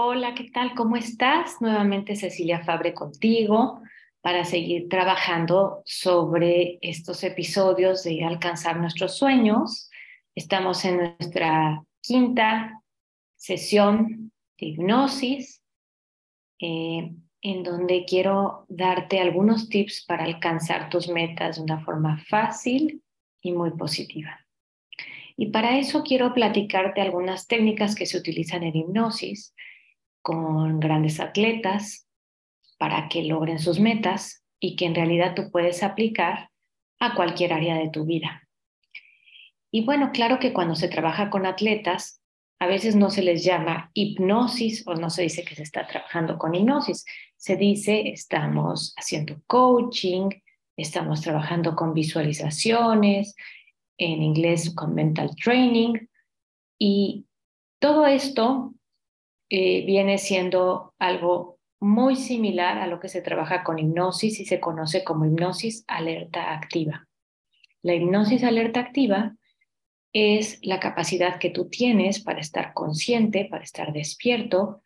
Hola, ¿qué tal? ¿Cómo estás? Nuevamente Cecilia Fabre contigo para seguir trabajando sobre estos episodios de alcanzar nuestros sueños. Estamos en nuestra quinta sesión de hipnosis, eh, en donde quiero darte algunos tips para alcanzar tus metas de una forma fácil y muy positiva. Y para eso quiero platicarte algunas técnicas que se utilizan en hipnosis con grandes atletas para que logren sus metas y que en realidad tú puedes aplicar a cualquier área de tu vida. Y bueno, claro que cuando se trabaja con atletas, a veces no se les llama hipnosis o no se dice que se está trabajando con hipnosis, se dice estamos haciendo coaching, estamos trabajando con visualizaciones, en inglés con mental training y todo esto eh, viene siendo algo muy similar a lo que se trabaja con hipnosis y se conoce como hipnosis alerta activa. La hipnosis alerta activa es la capacidad que tú tienes para estar consciente, para estar despierto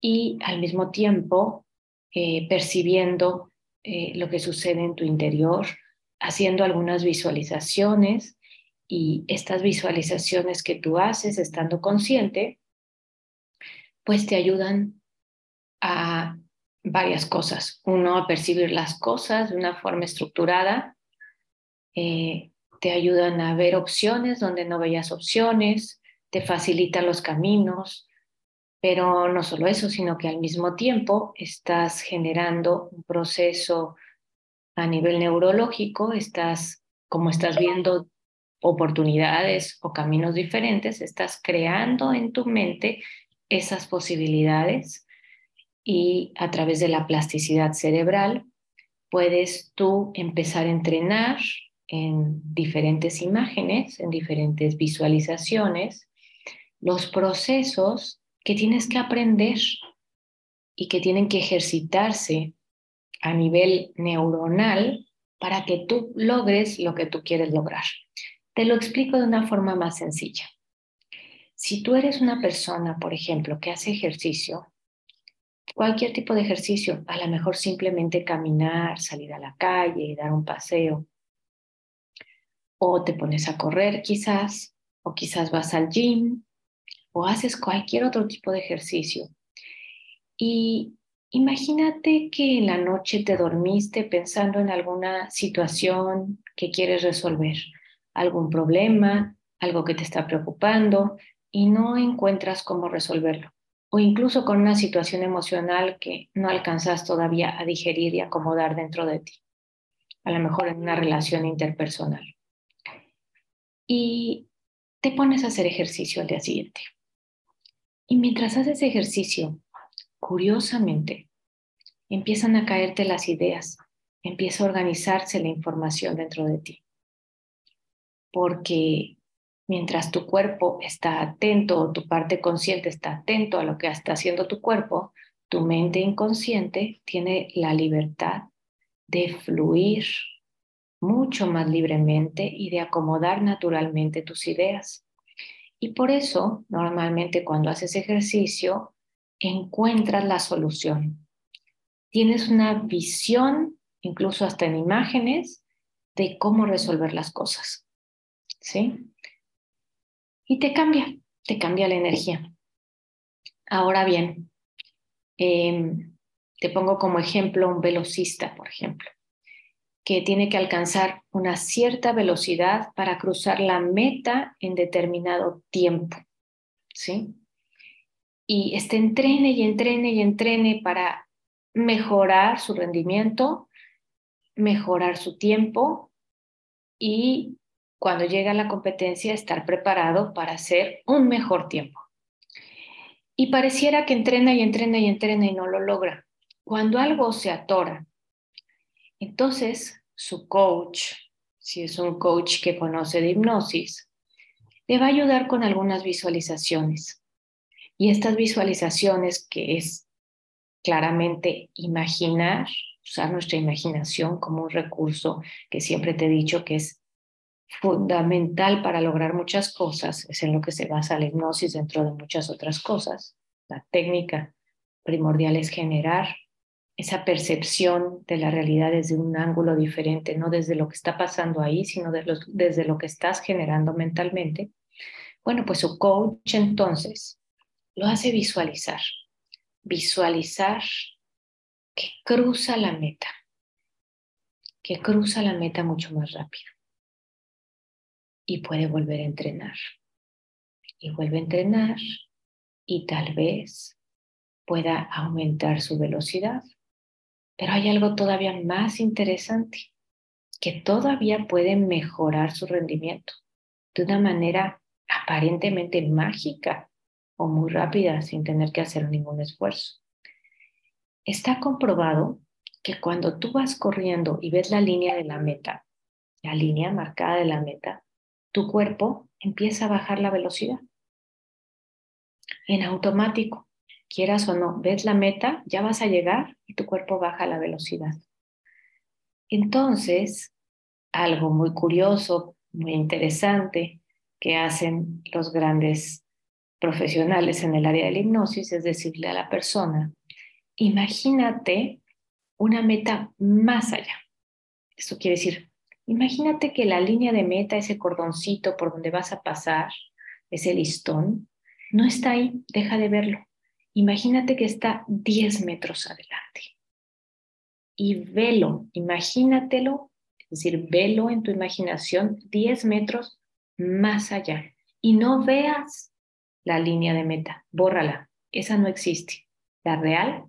y al mismo tiempo eh, percibiendo eh, lo que sucede en tu interior, haciendo algunas visualizaciones y estas visualizaciones que tú haces estando consciente pues te ayudan a varias cosas. Uno, a percibir las cosas de una forma estructurada. Eh, te ayudan a ver opciones donde no veías opciones, te facilitan los caminos, pero no solo eso, sino que al mismo tiempo estás generando un proceso a nivel neurológico, estás, como estás viendo oportunidades o caminos diferentes, estás creando en tu mente esas posibilidades y a través de la plasticidad cerebral puedes tú empezar a entrenar en diferentes imágenes, en diferentes visualizaciones, los procesos que tienes que aprender y que tienen que ejercitarse a nivel neuronal para que tú logres lo que tú quieres lograr. Te lo explico de una forma más sencilla. Si tú eres una persona, por ejemplo, que hace ejercicio, cualquier tipo de ejercicio, a lo mejor simplemente caminar, salir a la calle y dar un paseo, o te pones a correr quizás, o quizás vas al gym, o haces cualquier otro tipo de ejercicio. Y imagínate que en la noche te dormiste pensando en alguna situación que quieres resolver, algún problema, algo que te está preocupando, y no encuentras cómo resolverlo. O incluso con una situación emocional que no alcanzas todavía a digerir y acomodar dentro de ti. A lo mejor en una relación interpersonal. Y te pones a hacer ejercicio al día siguiente. Y mientras haces ejercicio, curiosamente, empiezan a caerte las ideas, empieza a organizarse la información dentro de ti. Porque mientras tu cuerpo está atento o tu parte consciente está atento a lo que está haciendo tu cuerpo, tu mente inconsciente tiene la libertad de fluir mucho más libremente y de acomodar naturalmente tus ideas. Y por eso, normalmente cuando haces ejercicio, encuentras la solución. Tienes una visión, incluso hasta en imágenes, de cómo resolver las cosas. ¿Sí? Y te cambia, te cambia la energía. Ahora bien, em, te pongo como ejemplo un velocista, por ejemplo, que tiene que alcanzar una cierta velocidad para cruzar la meta en determinado tiempo, ¿sí? Y este entrene y entrene y entrene para mejorar su rendimiento, mejorar su tiempo y cuando llega la competencia, estar preparado para hacer un mejor tiempo. Y pareciera que entrena y entrena y entrena y no lo logra. Cuando algo se atora, entonces su coach, si es un coach que conoce de hipnosis, le va a ayudar con algunas visualizaciones. Y estas visualizaciones, que es claramente imaginar, usar nuestra imaginación como un recurso que siempre te he dicho que es fundamental para lograr muchas cosas, es en lo que se basa la hipnosis dentro de muchas otras cosas, La técnica primordial es generar esa percepción de la realidad desde un ángulo diferente, no desde lo que está pasando ahí, sino desde lo que estás generando mentalmente. Bueno, pues su coach entonces lo hace visualizar, visualizar que cruza la meta, que cruza la meta mucho más rápido y puede volver a entrenar. Y vuelve a entrenar y tal vez pueda aumentar su velocidad. Pero hay algo todavía más interesante, que todavía puede mejorar su rendimiento de una manera aparentemente mágica o muy rápida sin tener que hacer ningún esfuerzo. Está comprobado que cuando tú vas corriendo y ves la línea de la meta, la línea marcada de la meta, tu cuerpo empieza a bajar la velocidad. En automático, quieras o no, ves la meta, ya vas a llegar y tu cuerpo baja la velocidad. Entonces, algo muy curioso, muy interesante que hacen los grandes profesionales en el área de la hipnosis es decirle a la persona, imagínate una meta más allá. Eso quiere decir, Imagínate que la línea de meta, ese cordoncito por donde vas a pasar, ese listón, no está ahí, deja de verlo. Imagínate que está 10 metros adelante. Y velo, imagínatelo, es decir, velo en tu imaginación 10 metros más allá. Y no veas la línea de meta, bórrala, esa no existe. La real,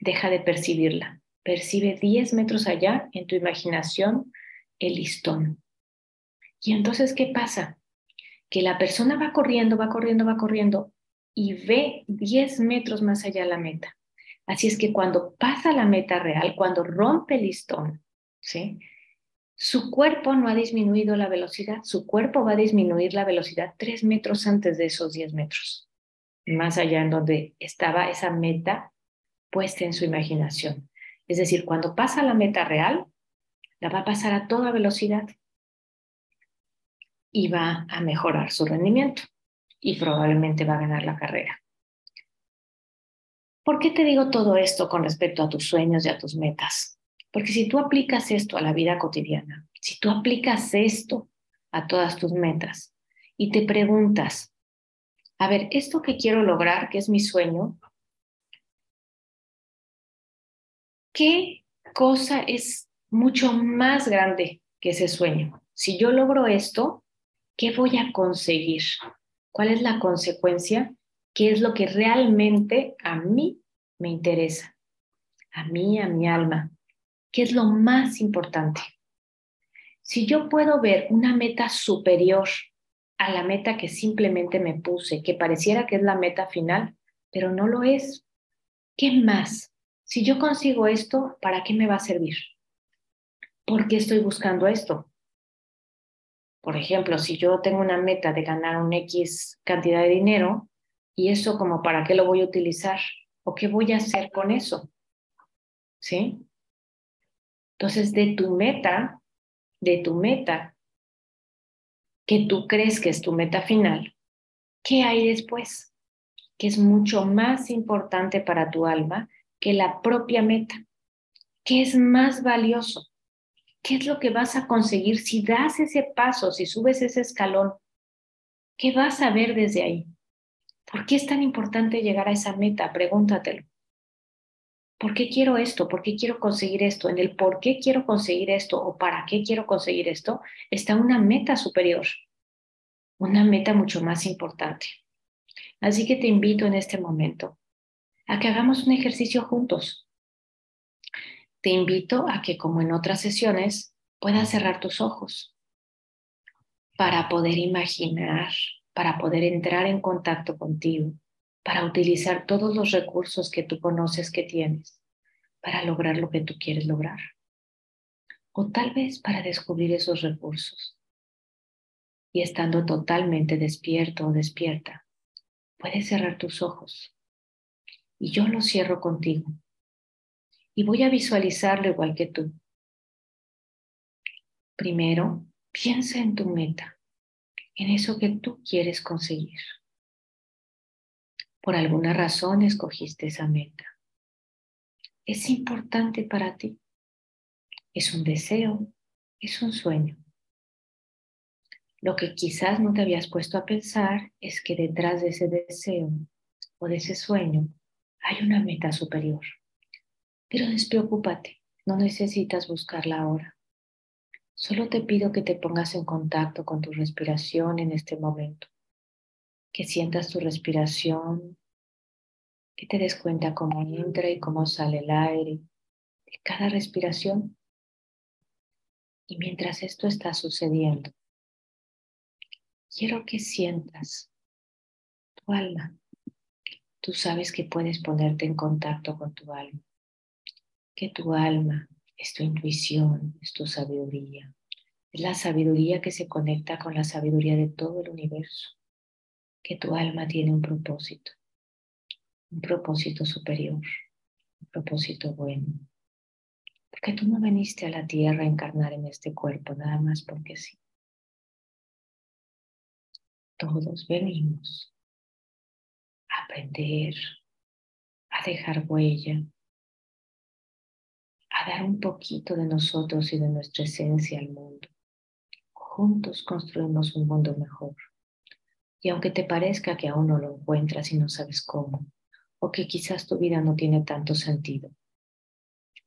deja de percibirla. Percibe 10 metros allá en tu imaginación el listón. Y entonces, ¿qué pasa? Que la persona va corriendo, va corriendo, va corriendo y ve 10 metros más allá la meta. Así es que cuando pasa la meta real, cuando rompe el listón, ¿sí? Su cuerpo no ha disminuido la velocidad, su cuerpo va a disminuir la velocidad 3 metros antes de esos 10 metros, más allá en donde estaba esa meta puesta en su imaginación. Es decir, cuando pasa la meta real, la va a pasar a toda velocidad y va a mejorar su rendimiento y probablemente va a ganar la carrera. ¿Por qué te digo todo esto con respecto a tus sueños y a tus metas? Porque si tú aplicas esto a la vida cotidiana, si tú aplicas esto a todas tus metas y te preguntas, a ver, esto que quiero lograr, que es mi sueño, ¿qué cosa es mucho más grande que ese sueño. Si yo logro esto, ¿qué voy a conseguir? ¿Cuál es la consecuencia? ¿Qué es lo que realmente a mí me interesa? A mí, a mi alma. ¿Qué es lo más importante? Si yo puedo ver una meta superior a la meta que simplemente me puse, que pareciera que es la meta final, pero no lo es, ¿qué más? Si yo consigo esto, ¿para qué me va a servir? ¿Por qué estoy buscando esto? Por ejemplo, si yo tengo una meta de ganar un X cantidad de dinero, ¿y eso como para qué lo voy a utilizar? ¿O qué voy a hacer con eso? ¿Sí? Entonces, de tu meta, de tu meta, que tú crees que es tu meta final, ¿qué hay después? Que es mucho más importante para tu alma que la propia meta. ¿Qué es más valioso? ¿Qué es lo que vas a conseguir si das ese paso, si subes ese escalón? ¿Qué vas a ver desde ahí? ¿Por qué es tan importante llegar a esa meta? Pregúntatelo. ¿Por qué quiero esto? ¿Por qué quiero conseguir esto? En el por qué quiero conseguir esto o para qué quiero conseguir esto está una meta superior, una meta mucho más importante. Así que te invito en este momento a que hagamos un ejercicio juntos te invito a que, como en otras sesiones, puedas cerrar tus ojos para poder imaginar, para poder entrar en contacto contigo, para utilizar todos los recursos que tú conoces que tienes para lograr lo que tú quieres lograr. O tal vez para descubrir esos recursos. Y estando totalmente despierto o despierta, puedes cerrar tus ojos. Y yo los cierro contigo y voy a visualizarlo igual que tú. Primero, piensa en tu meta, en eso que tú quieres conseguir. Por alguna razón escogiste esa meta. Es importante para ti. Es un deseo, es un sueño. Lo que quizás no te habías puesto a pensar es que detrás de ese deseo o de ese sueño hay una meta superior. Pero despreocúpate, no necesitas buscarla ahora. Solo te pido que te pongas en contacto con tu respiración en este momento, que sientas tu respiración, que te des cuenta cómo entra y cómo sale el aire de cada respiración. Y mientras esto está sucediendo, quiero que sientas tu alma. Tú sabes que puedes ponerte en contacto con tu alma, que tu alma es tu intuición, es tu sabiduría, es la sabiduría que se conecta con la sabiduría de todo el universo, que tu alma tiene un propósito, un propósito superior, un propósito bueno. Porque tú no viniste a la tierra a encarnar en este cuerpo nada más porque sí. Todos venimos a aprender, a dejar huella, a dar un poquito de nosotros y de nuestra esencia al mundo. Juntos construimos un mundo mejor. Y aunque te parezca que aún no lo encuentras y no sabes cómo, o que quizás tu vida no tiene tanto sentido,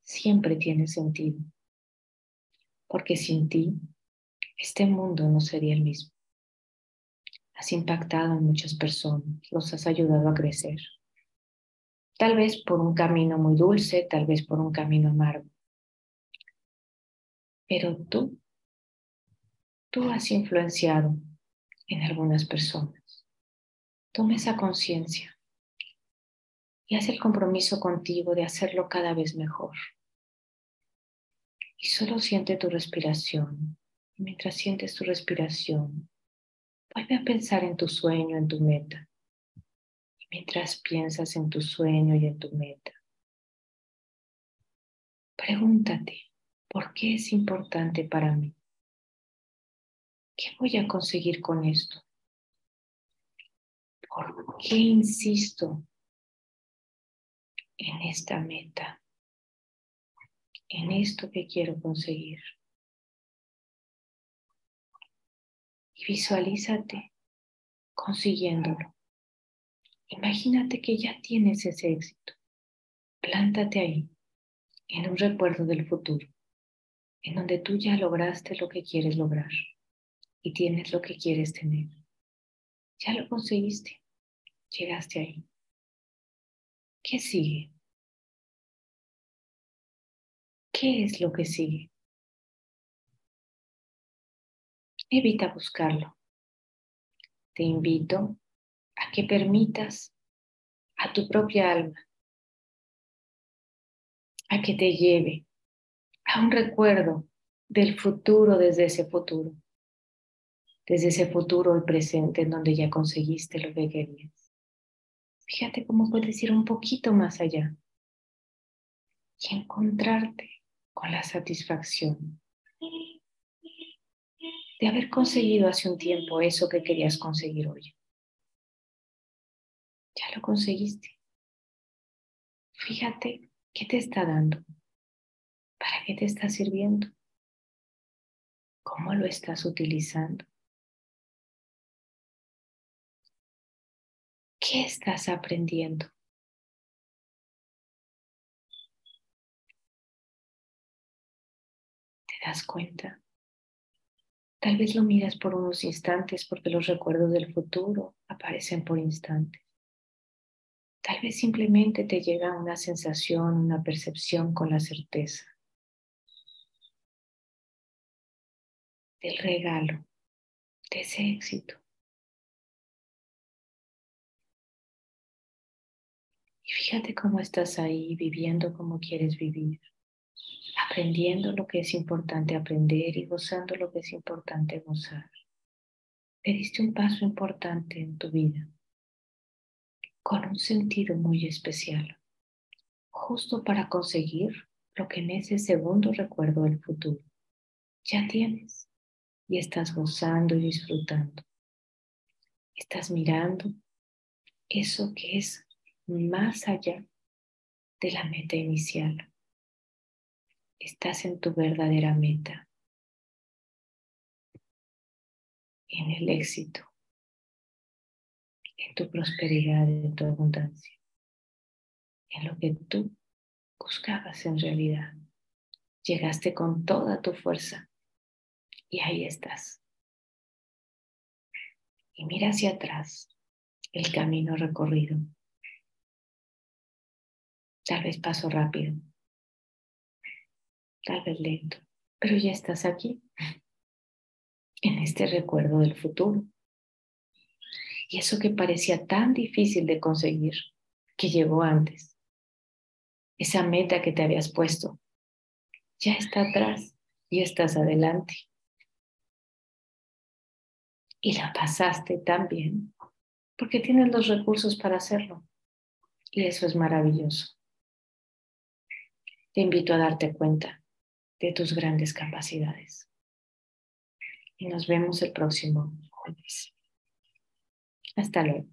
siempre tiene sentido. Porque sin ti, este mundo no sería el mismo. Has impactado en muchas personas, los has ayudado a crecer. Tal vez por un camino muy dulce, tal vez por un camino amargo. Pero tú, tú has influenciado en algunas personas. Toma esa conciencia y haz el compromiso contigo de hacerlo cada vez mejor. Y solo siente tu respiración. Y mientras sientes tu respiración, vuelve a pensar en tu sueño, en tu meta mientras piensas en tu sueño y en tu meta. Pregúntate, ¿por qué es importante para mí? ¿Qué voy a conseguir con esto? ¿Por qué insisto en esta meta? En esto que quiero conseguir. Y visualízate consiguiéndolo. Imagínate que ya tienes ese éxito. Plántate ahí, en un recuerdo del futuro, en donde tú ya lograste lo que quieres lograr y tienes lo que quieres tener. Ya lo conseguiste, llegaste ahí. ¿Qué sigue? ¿Qué es lo que sigue? Evita buscarlo. Te invito que permitas a tu propia alma a que te lleve a un recuerdo del futuro desde ese futuro, desde ese futuro el presente en donde ya conseguiste lo que querías. Fíjate cómo puedes ir un poquito más allá y encontrarte con la satisfacción de haber conseguido hace un tiempo eso que querías conseguir hoy. Ya lo conseguiste. Fíjate qué te está dando. ¿Para qué te está sirviendo? ¿Cómo lo estás utilizando? ¿Qué estás aprendiendo? ¿Te das cuenta? Tal vez lo miras por unos instantes porque los recuerdos del futuro aparecen por instantes. Vez simplemente te llega una sensación, una percepción con la certeza del regalo, de ese éxito. Y fíjate cómo estás ahí viviendo como quieres vivir, aprendiendo lo que es importante aprender y gozando lo que es importante gozar. Pediste un paso importante en tu vida con un sentido muy especial, justo para conseguir lo que en ese segundo recuerdo del futuro ya tienes y estás gozando y disfrutando. Estás mirando eso que es más allá de la meta inicial. Estás en tu verdadera meta, en el éxito, en tu prosperidad, en tu abundancia, en lo que tú buscabas en realidad. Llegaste con toda tu fuerza y ahí estás. Y mira hacia atrás el camino recorrido. Tal vez paso rápido, tal vez lento, pero ya estás aquí, en este recuerdo del futuro. Y eso que parecía tan difícil de conseguir, que llegó antes, esa meta que te habías puesto, ya está atrás y estás adelante. Y la pasaste tan bien porque tienes los recursos para hacerlo. Y eso es maravilloso. Te invito a darte cuenta de tus grandes capacidades. Y nos vemos el próximo jueves. Hasta luego.